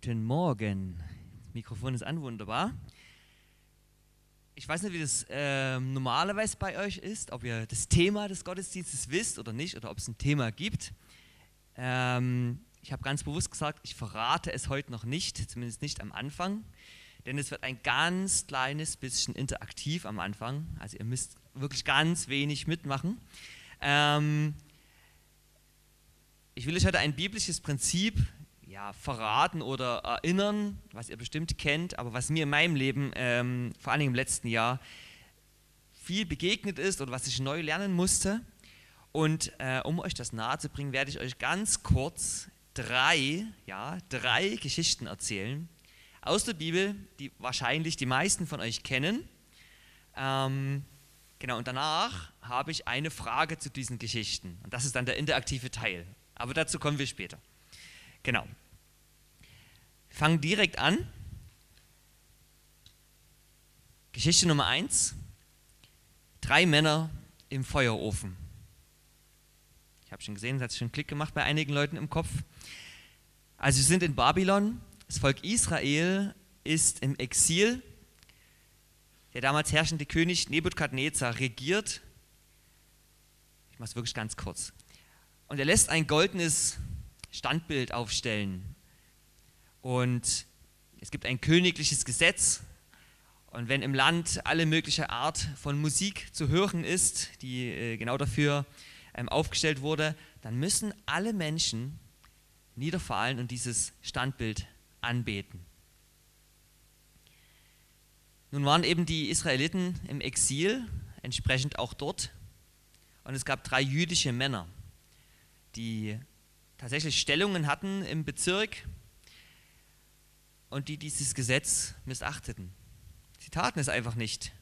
Guten Morgen. Das Mikrofon ist an, wunderbar. Ich weiß nicht, wie das äh, normalerweise bei euch ist, ob ihr das Thema des Gottesdienstes wisst oder nicht, oder ob es ein Thema gibt. Ähm, ich habe ganz bewusst gesagt, ich verrate es heute noch nicht, zumindest nicht am Anfang, denn es wird ein ganz kleines bisschen interaktiv am Anfang. Also ihr müsst wirklich ganz wenig mitmachen. Ähm, ich will euch heute ein biblisches Prinzip ja, verraten oder erinnern, was ihr bestimmt kennt, aber was mir in meinem Leben, ähm, vor allem im letzten Jahr, viel begegnet ist oder was ich neu lernen musste. Und äh, um euch das nahe zu bringen, werde ich euch ganz kurz drei, ja, drei Geschichten erzählen aus der Bibel, die wahrscheinlich die meisten von euch kennen. Ähm, genau, und danach habe ich eine Frage zu diesen Geschichten. Und das ist dann der interaktive Teil. Aber dazu kommen wir später. Genau fangen direkt an. Geschichte Nummer eins: Drei Männer im Feuerofen. Ich habe schon gesehen, es hat schon Klick gemacht bei einigen Leuten im Kopf. Also, wir sind in Babylon. Das Volk Israel ist im Exil. Der damals herrschende König Nebukadnezar regiert. Ich mache es wirklich ganz kurz. Und er lässt ein goldenes Standbild aufstellen und es gibt ein königliches Gesetz. Und wenn im Land alle mögliche Art von Musik zu hören ist, die äh, genau dafür ähm, aufgestellt wurde, dann müssen alle Menschen niederfallen und dieses Standbild anbeten. Nun waren eben die Israeliten im Exil, entsprechend auch dort. Und es gab drei jüdische Männer, die tatsächlich Stellungen hatten im Bezirk und die dieses Gesetz missachteten. Sie taten es einfach nicht.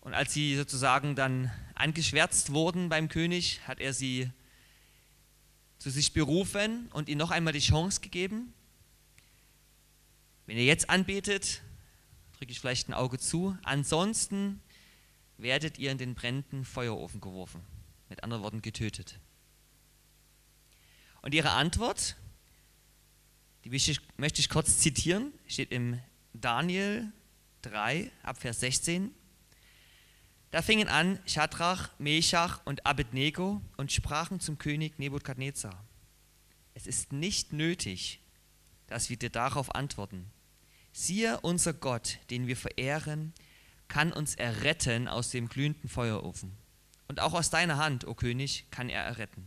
Und als sie sozusagen dann angeschwärzt wurden beim König, hat er sie zu sich berufen und ihnen noch einmal die Chance gegeben. Wenn ihr jetzt anbetet, drücke ich vielleicht ein Auge zu. Ansonsten werdet ihr in den brennenden Feuerofen geworfen. Mit anderen Worten getötet. Und ihre Antwort die möchte ich kurz zitieren, steht im Daniel 3, Abvers 16. Da fingen an Shadrach, Meshach und Abednego und sprachen zum König Nebukadnezar. Es ist nicht nötig, dass wir dir darauf antworten. Siehe, unser Gott, den wir verehren, kann uns erretten aus dem glühenden Feuerofen. Und auch aus deiner Hand, o König, kann er erretten.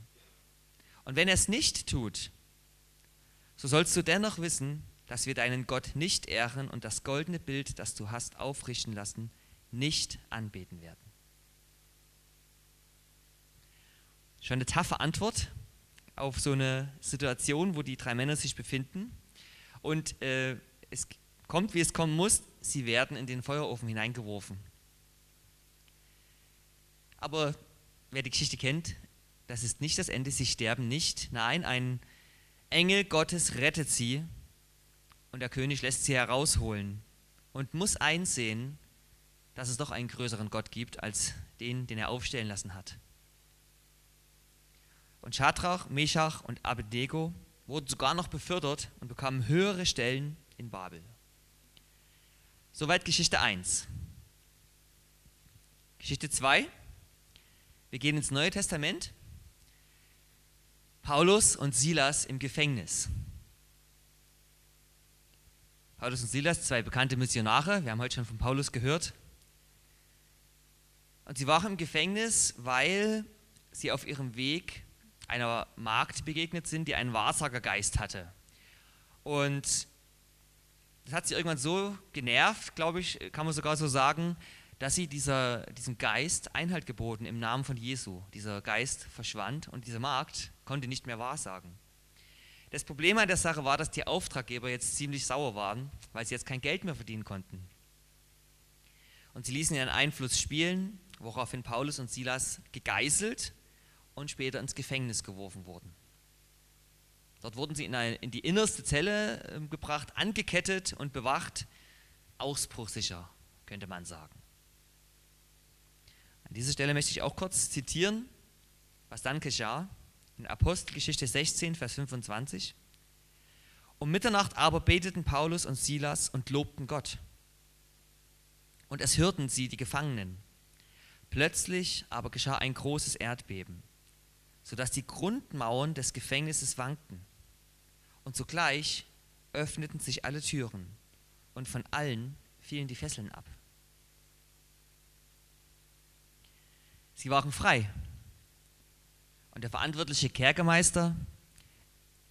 Und wenn er es nicht tut, so sollst du dennoch wissen, dass wir deinen Gott nicht ehren und das goldene Bild, das du hast aufrichten lassen, nicht anbeten werden. Schon eine taffe Antwort auf so eine Situation, wo die drei Männer sich befinden. Und äh, es kommt, wie es kommen muss, sie werden in den Feuerofen hineingeworfen. Aber wer die Geschichte kennt, das ist nicht das Ende, sie sterben nicht. Nein, ein Engel Gottes rettet sie und der König lässt sie herausholen und muss einsehen, dass es doch einen größeren Gott gibt als den, den er aufstellen lassen hat. Und Schadrach, Meshach und Abednego wurden sogar noch befördert und bekamen höhere Stellen in Babel. Soweit Geschichte 1. Geschichte 2. Wir gehen ins Neue Testament Paulus und Silas im Gefängnis. Paulus und Silas, zwei bekannte Missionare, wir haben heute schon von Paulus gehört. Und sie waren im Gefängnis, weil sie auf ihrem Weg einer Magd begegnet sind, die einen Wahrsagergeist hatte. Und das hat sie irgendwann so genervt, glaube ich, kann man sogar so sagen, dass sie dieser, diesem Geist Einhalt geboten im Namen von Jesu. Dieser Geist verschwand und diese Magd konnte nicht mehr wahrsagen. Das Problem an der Sache war, dass die Auftraggeber jetzt ziemlich sauer waren, weil sie jetzt kein Geld mehr verdienen konnten. Und sie ließen ihren Einfluss spielen, woraufhin Paulus und Silas gegeißelt und später ins Gefängnis geworfen wurden. Dort wurden sie in, eine, in die innerste Zelle äh, gebracht, angekettet und bewacht, ausbruchsicher, könnte man sagen. An dieser Stelle möchte ich auch kurz zitieren, was dann geschah in Apostelgeschichte 16, Vers 25. Um Mitternacht aber beteten Paulus und Silas und lobten Gott. Und es hörten sie die Gefangenen. Plötzlich aber geschah ein großes Erdbeben, sodass die Grundmauern des Gefängnisses wankten. Und sogleich öffneten sich alle Türen und von allen fielen die Fesseln ab. Sie waren frei. Und der verantwortliche Kerkermeister,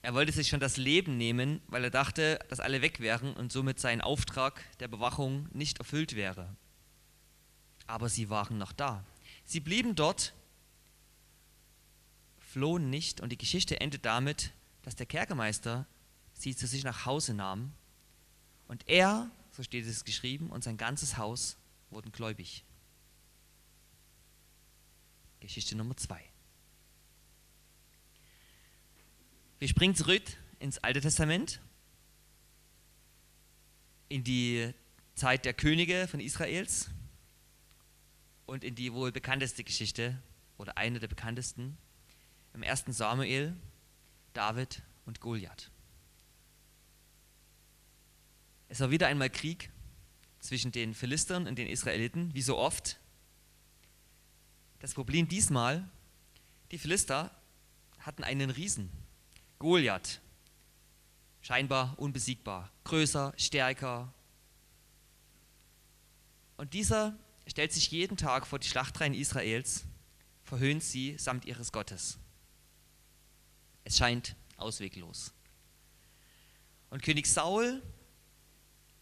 er wollte sich schon das Leben nehmen, weil er dachte, dass alle weg wären und somit sein Auftrag der Bewachung nicht erfüllt wäre. Aber sie waren noch da. Sie blieben dort, flohen nicht und die Geschichte endet damit, dass der Kerkermeister sie zu sich nach Hause nahm und er, so steht es geschrieben, und sein ganzes Haus wurden gläubig. Geschichte Nummer zwei. Wir springen zurück ins Alte Testament, in die Zeit der Könige von Israels und in die wohl bekannteste Geschichte oder eine der bekanntesten im ersten Samuel, David und Goliath. Es war wieder einmal Krieg zwischen den Philistern und den Israeliten, wie so oft. Das Problem diesmal, die Philister hatten einen Riesen, Goliath, scheinbar unbesiegbar, größer, stärker. Und dieser stellt sich jeden Tag vor die Schlachtreihen Israels, verhöhnt sie samt ihres Gottes. Es scheint ausweglos. Und König Saul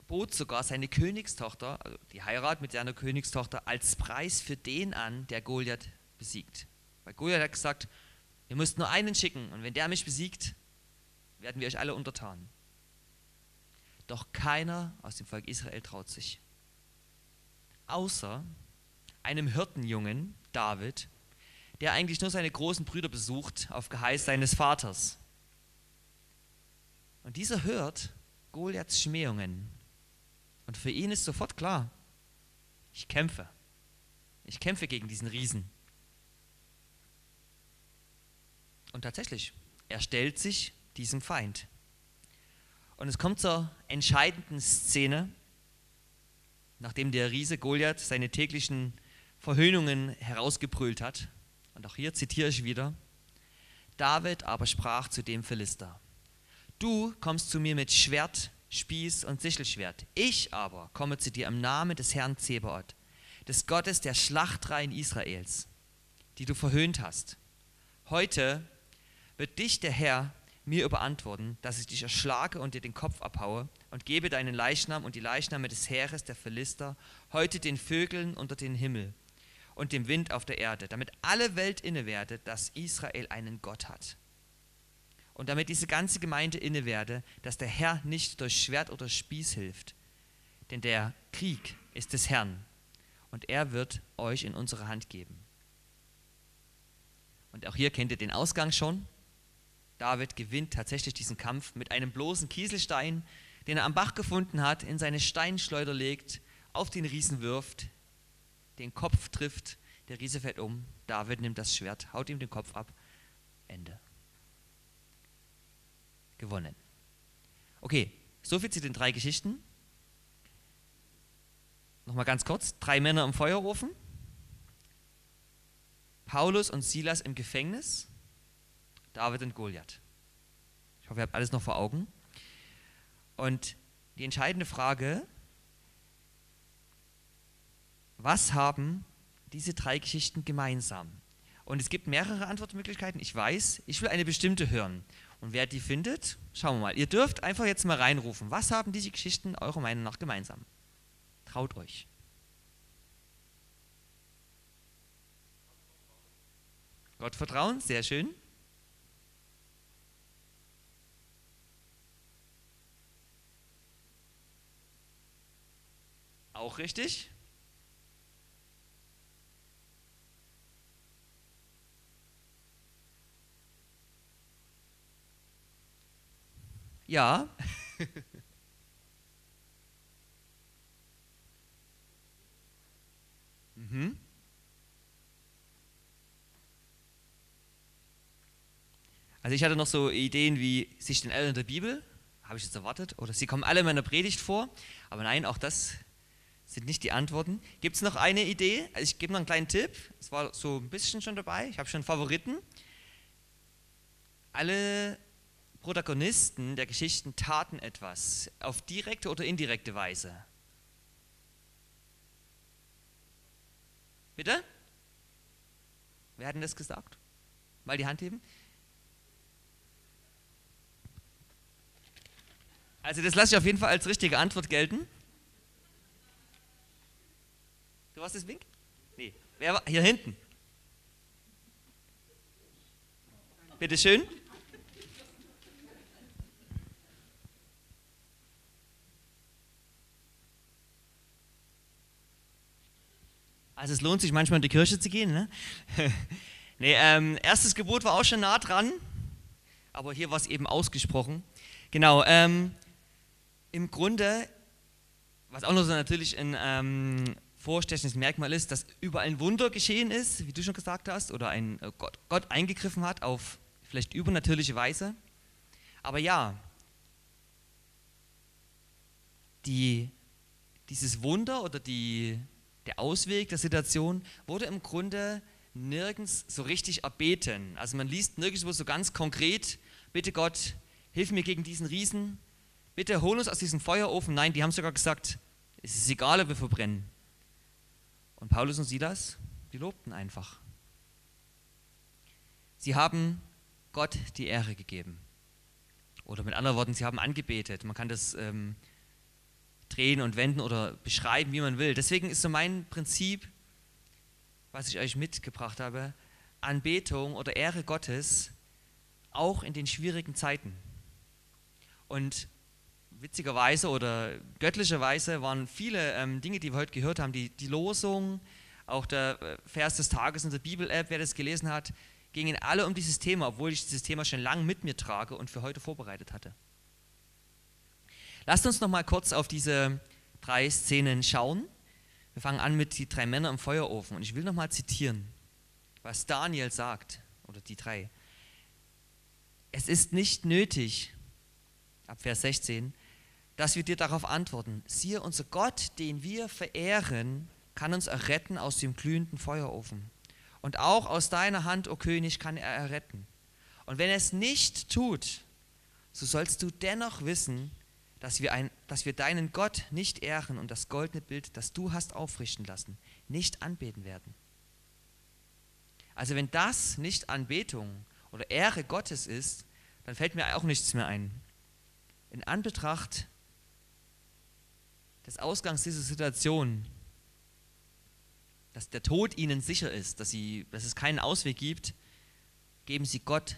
bot sogar seine Königstochter, also die Heirat mit seiner Königstochter, als Preis für den an, der Goliath besiegt. Weil Goliath hat gesagt, ihr müsst nur einen schicken und wenn der mich besiegt, werden wir euch alle untertan. Doch keiner aus dem Volk Israel traut sich. Außer einem Hirtenjungen, David, der eigentlich nur seine großen Brüder besucht auf Geheiß seines Vaters. Und dieser hört Goliaths Schmähungen und für ihn ist sofort klar, ich kämpfe. Ich kämpfe gegen diesen Riesen. Und tatsächlich, er stellt sich diesem Feind. Und es kommt zur entscheidenden Szene, nachdem der Riese Goliath seine täglichen Verhöhnungen herausgebrüllt hat. Und auch hier zitiere ich wieder. David aber sprach zu dem Philister, du kommst zu mir mit Schwert, Spieß und Sichelschwert. Ich aber komme zu dir im Namen des Herrn Zebaoth, des Gottes der Schlachtreihen Israels, die du verhöhnt hast. Heute wird dich der Herr mir überantworten, dass ich dich erschlage und dir den Kopf abhaue und gebe deinen Leichnam und die Leichname des Heeres der Philister heute den Vögeln unter den Himmel und dem Wind auf der Erde, damit alle Welt innewerde, dass Israel einen Gott hat und damit diese ganze Gemeinde inne werde, dass der Herr nicht durch Schwert oder Spieß hilft. Denn der Krieg ist des Herrn und er wird euch in unsere Hand geben. Und auch hier kennt ihr den Ausgang schon. David gewinnt tatsächlich diesen Kampf mit einem bloßen Kieselstein, den er am Bach gefunden hat, in seine Steinschleuder legt, auf den Riesen wirft, den Kopf trifft, der Riese fällt um, David nimmt das Schwert, haut ihm den Kopf ab, Ende. Gewonnen. Okay, soviel zu den drei Geschichten. Nochmal ganz kurz: drei Männer im Feuerofen, Paulus und Silas im Gefängnis, David und Goliath. Ich hoffe, ihr habt alles noch vor Augen. Und die entscheidende Frage, was haben diese drei Geschichten gemeinsam? Und es gibt mehrere Antwortmöglichkeiten. Ich weiß, ich will eine bestimmte hören. Und wer die findet, schauen wir mal. Ihr dürft einfach jetzt mal reinrufen. Was haben diese Geschichten eurer Meinung nach gemeinsam? Traut euch. Gott vertrauen, sehr schön. Auch richtig. Ja. mhm. Also ich hatte noch so Ideen wie sich den Eltern der Bibel, habe ich jetzt erwartet. Oder sie kommen alle in meiner Predigt vor. Aber nein, auch das sind nicht die Antworten. Gibt es noch eine Idee? Also ich gebe noch einen kleinen Tipp. Es war so ein bisschen schon dabei. Ich habe schon Favoriten. Alle Protagonisten der Geschichten taten etwas auf direkte oder indirekte Weise. Bitte? Wer hat denn das gesagt? Mal die Hand heben. Also das lasse ich auf jeden Fall als richtige Antwort gelten. Du warst das Wink? Nee. Wer war? Hier hinten. Bitte schön. Also es lohnt sich manchmal in die Kirche zu gehen. Ne? nee, ähm, erstes Gebot war auch schon nah dran, aber hier war es eben ausgesprochen. Genau, ähm, im Grunde, was auch noch so natürlich ein ähm, vorstechendes Merkmal ist, dass überall ein Wunder geschehen ist, wie du schon gesagt hast, oder ein äh, Gott, Gott eingegriffen hat auf vielleicht übernatürliche Weise. Aber ja, die, dieses Wunder oder die, der Ausweg der Situation wurde im Grunde nirgends so richtig erbeten. Also man liest nirgendwo so ganz konkret, bitte Gott, hilf mir gegen diesen Riesen, bitte hol uns aus diesem Feuerofen. Nein, die haben sogar gesagt, es ist egal, ob wir verbrennen. Und Paulus und Silas, die lobten einfach. Sie haben Gott die Ehre gegeben. Oder mit anderen Worten, sie haben angebetet. Man kann das ähm, drehen und wenden oder beschreiben, wie man will. Deswegen ist so mein Prinzip, was ich euch mitgebracht habe, Anbetung oder Ehre Gottes auch in den schwierigen Zeiten. Und witzigerweise oder göttlicherweise waren viele ähm, Dinge, die wir heute gehört haben, die, die Losung, auch der äh, Vers des Tages in der Bibel-App, wer das gelesen hat, gingen alle um dieses Thema, obwohl ich dieses Thema schon lange mit mir trage und für heute vorbereitet hatte. Lasst uns noch mal kurz auf diese drei Szenen schauen. Wir fangen an mit die drei Männer im Feuerofen und ich will noch mal zitieren, was Daniel sagt oder die drei. Es ist nicht nötig, ab Vers 16, dass wir dir darauf antworten, siehe, unser Gott, den wir verehren, kann uns erretten aus dem glühenden Feuerofen. Und auch aus deiner Hand, o oh König, kann er erretten. Und wenn er es nicht tut, so sollst du dennoch wissen, dass wir, ein, dass wir deinen Gott nicht ehren und das goldene Bild, das du hast aufrichten lassen, nicht anbeten werden. Also wenn das nicht Anbetung oder Ehre Gottes ist, dann fällt mir auch nichts mehr ein. In Anbetracht des Ausgangs dieser Situation, dass der Tod ihnen sicher ist, dass, sie, dass es keinen Ausweg gibt, geben sie Gott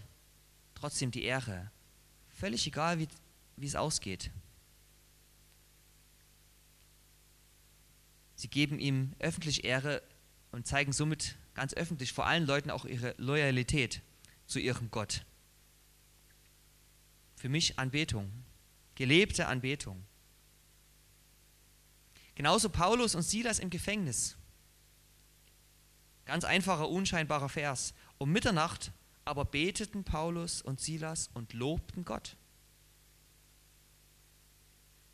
trotzdem die Ehre. Völlig egal, wie, wie es ausgeht. Sie geben ihm öffentlich Ehre und zeigen somit ganz öffentlich vor allen Leuten auch ihre Loyalität zu ihrem Gott. Für mich Anbetung, gelebte Anbetung. Genauso Paulus und Silas im Gefängnis. Ganz einfacher, unscheinbarer Vers. Um Mitternacht aber beteten Paulus und Silas und lobten Gott.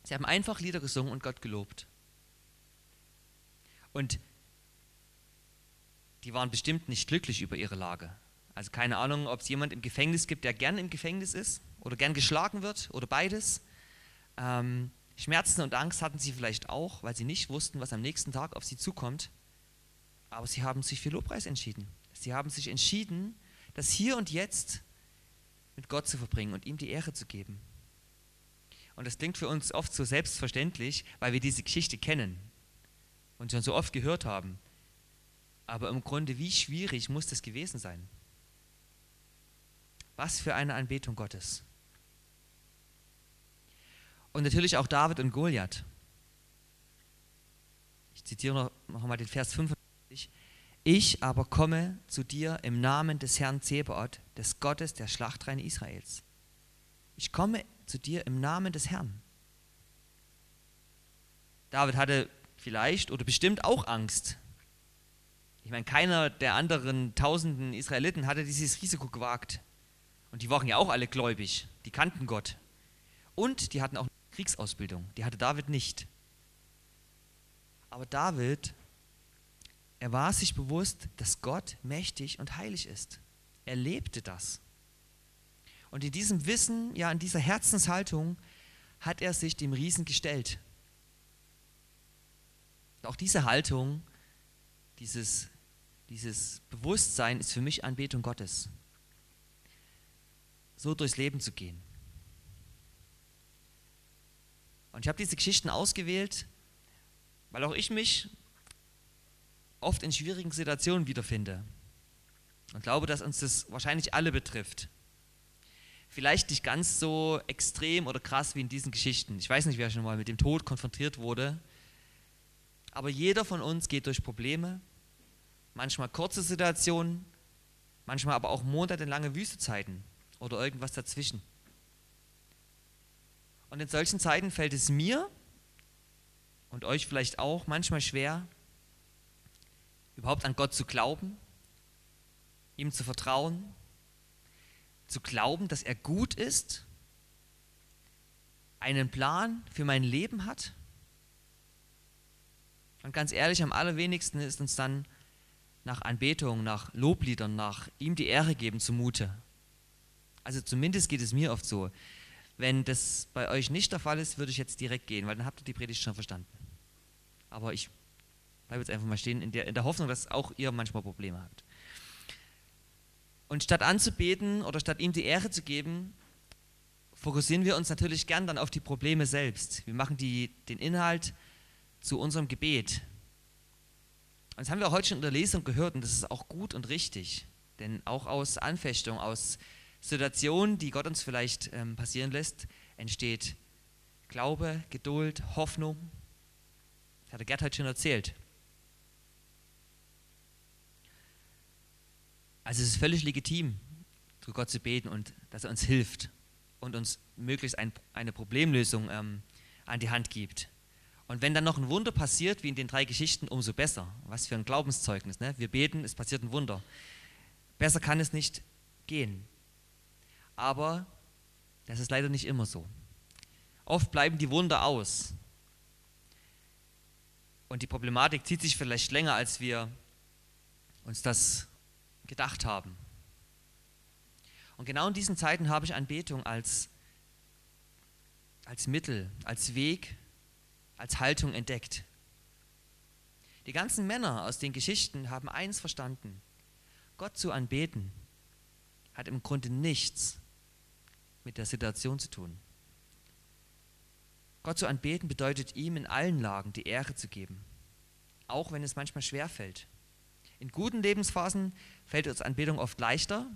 Sie haben einfach Lieder gesungen und Gott gelobt. Und die waren bestimmt nicht glücklich über ihre Lage. Also keine Ahnung, ob es jemand im Gefängnis gibt, der gern im Gefängnis ist oder gern geschlagen wird oder beides. Ähm, Schmerzen und Angst hatten sie vielleicht auch, weil sie nicht wussten, was am nächsten Tag auf sie zukommt. Aber sie haben sich für Lobpreis entschieden. Sie haben sich entschieden, das hier und jetzt mit Gott zu verbringen und ihm die Ehre zu geben. Und das klingt für uns oft so selbstverständlich, weil wir diese Geschichte kennen und schon so oft gehört haben. Aber im Grunde, wie schwierig muss das gewesen sein? Was für eine Anbetung Gottes. Und natürlich auch David und Goliath. Ich zitiere noch, noch mal den Vers 55. Ich aber komme zu dir im Namen des Herrn Zebaoth, des Gottes der Schlachtreihen Israels. Ich komme zu dir im Namen des Herrn. David hatte vielleicht oder bestimmt auch Angst. Ich meine, keiner der anderen tausenden Israeliten hatte dieses Risiko gewagt. Und die waren ja auch alle gläubig, die kannten Gott. Und die hatten auch Kriegsausbildung. Die hatte David nicht. Aber David, er war sich bewusst, dass Gott mächtig und heilig ist. Er lebte das. Und in diesem Wissen, ja, in dieser Herzenshaltung hat er sich dem Riesen gestellt. Auch diese Haltung, dieses, dieses Bewusstsein ist für mich Anbetung Gottes. So durchs Leben zu gehen. Und ich habe diese Geschichten ausgewählt, weil auch ich mich oft in schwierigen Situationen wiederfinde. Und glaube, dass uns das wahrscheinlich alle betrifft. Vielleicht nicht ganz so extrem oder krass wie in diesen Geschichten. Ich weiß nicht, wer schon mal mit dem Tod konfrontiert wurde. Aber jeder von uns geht durch Probleme, manchmal kurze Situationen, manchmal aber auch monatelange Wüstezeiten oder irgendwas dazwischen. Und in solchen Zeiten fällt es mir und euch vielleicht auch manchmal schwer, überhaupt an Gott zu glauben, ihm zu vertrauen, zu glauben, dass er gut ist, einen Plan für mein Leben hat. Und ganz ehrlich, am allerwenigsten ist uns dann nach Anbetung, nach Lobliedern, nach ihm die Ehre geben zumute. Also zumindest geht es mir oft so. Wenn das bei euch nicht der Fall ist, würde ich jetzt direkt gehen, weil dann habt ihr die Predigt schon verstanden. Aber ich bleibe jetzt einfach mal stehen in der, in der Hoffnung, dass auch ihr manchmal Probleme habt. Und statt anzubeten oder statt ihm die Ehre zu geben, fokussieren wir uns natürlich gern dann auf die Probleme selbst. Wir machen die, den Inhalt zu unserem Gebet. Und das haben wir heute schon in der Lesung gehört und das ist auch gut und richtig. Denn auch aus Anfechtung, aus Situation, die Gott uns vielleicht ähm, passieren lässt, entsteht Glaube, Geduld, Hoffnung. Das hat der Gerd heute schon erzählt. Also es ist völlig legitim, zu Gott zu beten und dass er uns hilft und uns möglichst ein, eine Problemlösung ähm, an die Hand gibt. Und wenn dann noch ein Wunder passiert, wie in den drei Geschichten, umso besser. Was für ein Glaubenszeugnis. Ne? Wir beten, es passiert ein Wunder. Besser kann es nicht gehen. Aber das ist leider nicht immer so. Oft bleiben die Wunder aus. Und die Problematik zieht sich vielleicht länger, als wir uns das gedacht haben. Und genau in diesen Zeiten habe ich Anbetung als, als Mittel, als Weg, als Haltung entdeckt. Die ganzen Männer aus den Geschichten haben eins verstanden. Gott zu anbeten hat im Grunde nichts mit der Situation zu tun. Gott zu anbeten bedeutet ihm in allen Lagen die Ehre zu geben, auch wenn es manchmal schwer fällt. In guten Lebensphasen fällt uns Anbetung oft leichter,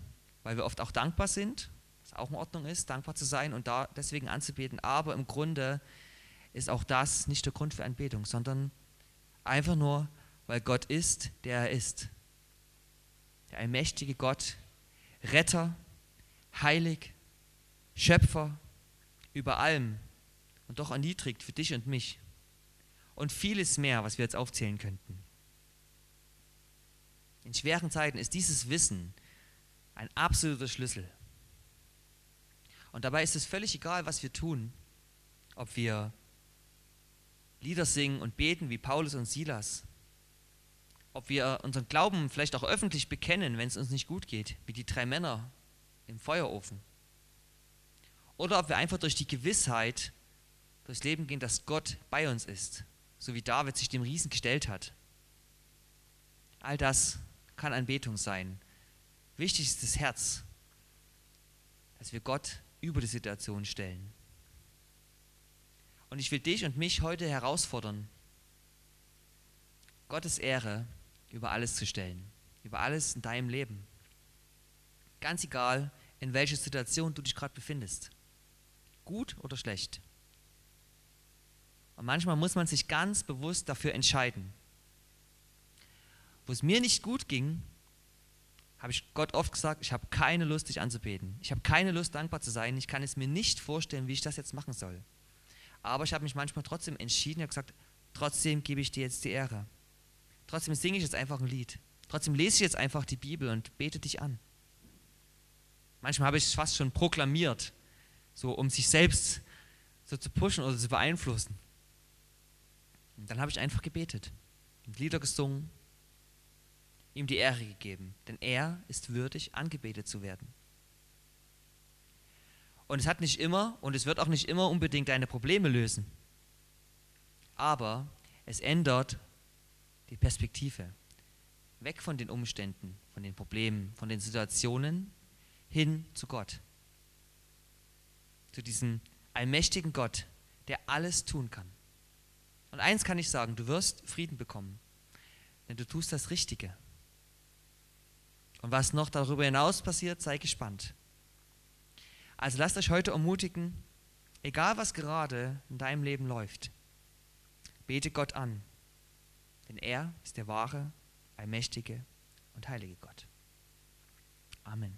weil wir oft auch dankbar sind, was auch in Ordnung ist, dankbar zu sein und da deswegen anzubeten. Aber im Grunde ist auch das nicht der Grund für Anbetung, sondern einfach nur, weil Gott ist, der er ist. Der allmächtige Gott, Retter, heilig, Schöpfer über allem und doch erniedrigt für dich und mich. Und vieles mehr, was wir jetzt aufzählen könnten. In schweren Zeiten ist dieses Wissen ein absoluter Schlüssel. Und dabei ist es völlig egal, was wir tun, ob wir Lieder singen und beten wie Paulus und Silas, ob wir unseren Glauben vielleicht auch öffentlich bekennen, wenn es uns nicht gut geht, wie die drei Männer im Feuerofen oder ob wir einfach durch die Gewissheit durchs Leben gehen, dass Gott bei uns ist, so wie David sich dem Riesen gestellt hat. All das kann Anbetung sein. Wichtig ist das Herz, dass wir Gott über die Situation stellen. Und ich will dich und mich heute herausfordern, Gottes Ehre über alles zu stellen, über alles in deinem Leben. Ganz egal, in welcher Situation du dich gerade befindest gut oder schlecht. Und manchmal muss man sich ganz bewusst dafür entscheiden. Wo es mir nicht gut ging, habe ich Gott oft gesagt, ich habe keine Lust, dich anzubeten. Ich habe keine Lust, dankbar zu sein. Ich kann es mir nicht vorstellen, wie ich das jetzt machen soll. Aber ich habe mich manchmal trotzdem entschieden, habe gesagt, trotzdem gebe ich dir jetzt die Ehre. Trotzdem singe ich jetzt einfach ein Lied. Trotzdem lese ich jetzt einfach die Bibel und bete dich an. Manchmal habe ich es fast schon proklamiert, so um sich selbst so zu pushen oder zu beeinflussen. Und dann habe ich einfach gebetet, Lieder gesungen, ihm die Ehre gegeben, denn er ist würdig, angebetet zu werden. Und es hat nicht immer und es wird auch nicht immer unbedingt deine Probleme lösen. Aber es ändert die Perspektive. Weg von den Umständen, von den Problemen, von den Situationen hin zu Gott. Zu diesem allmächtigen Gott, der alles tun kann. Und eins kann ich sagen, du wirst Frieden bekommen, denn du tust das Richtige. Und was noch darüber hinaus passiert, sei gespannt. Also lasst euch heute ermutigen, egal was gerade in deinem Leben läuft, bete Gott an, denn er ist der wahre, allmächtige und heilige Gott. Amen.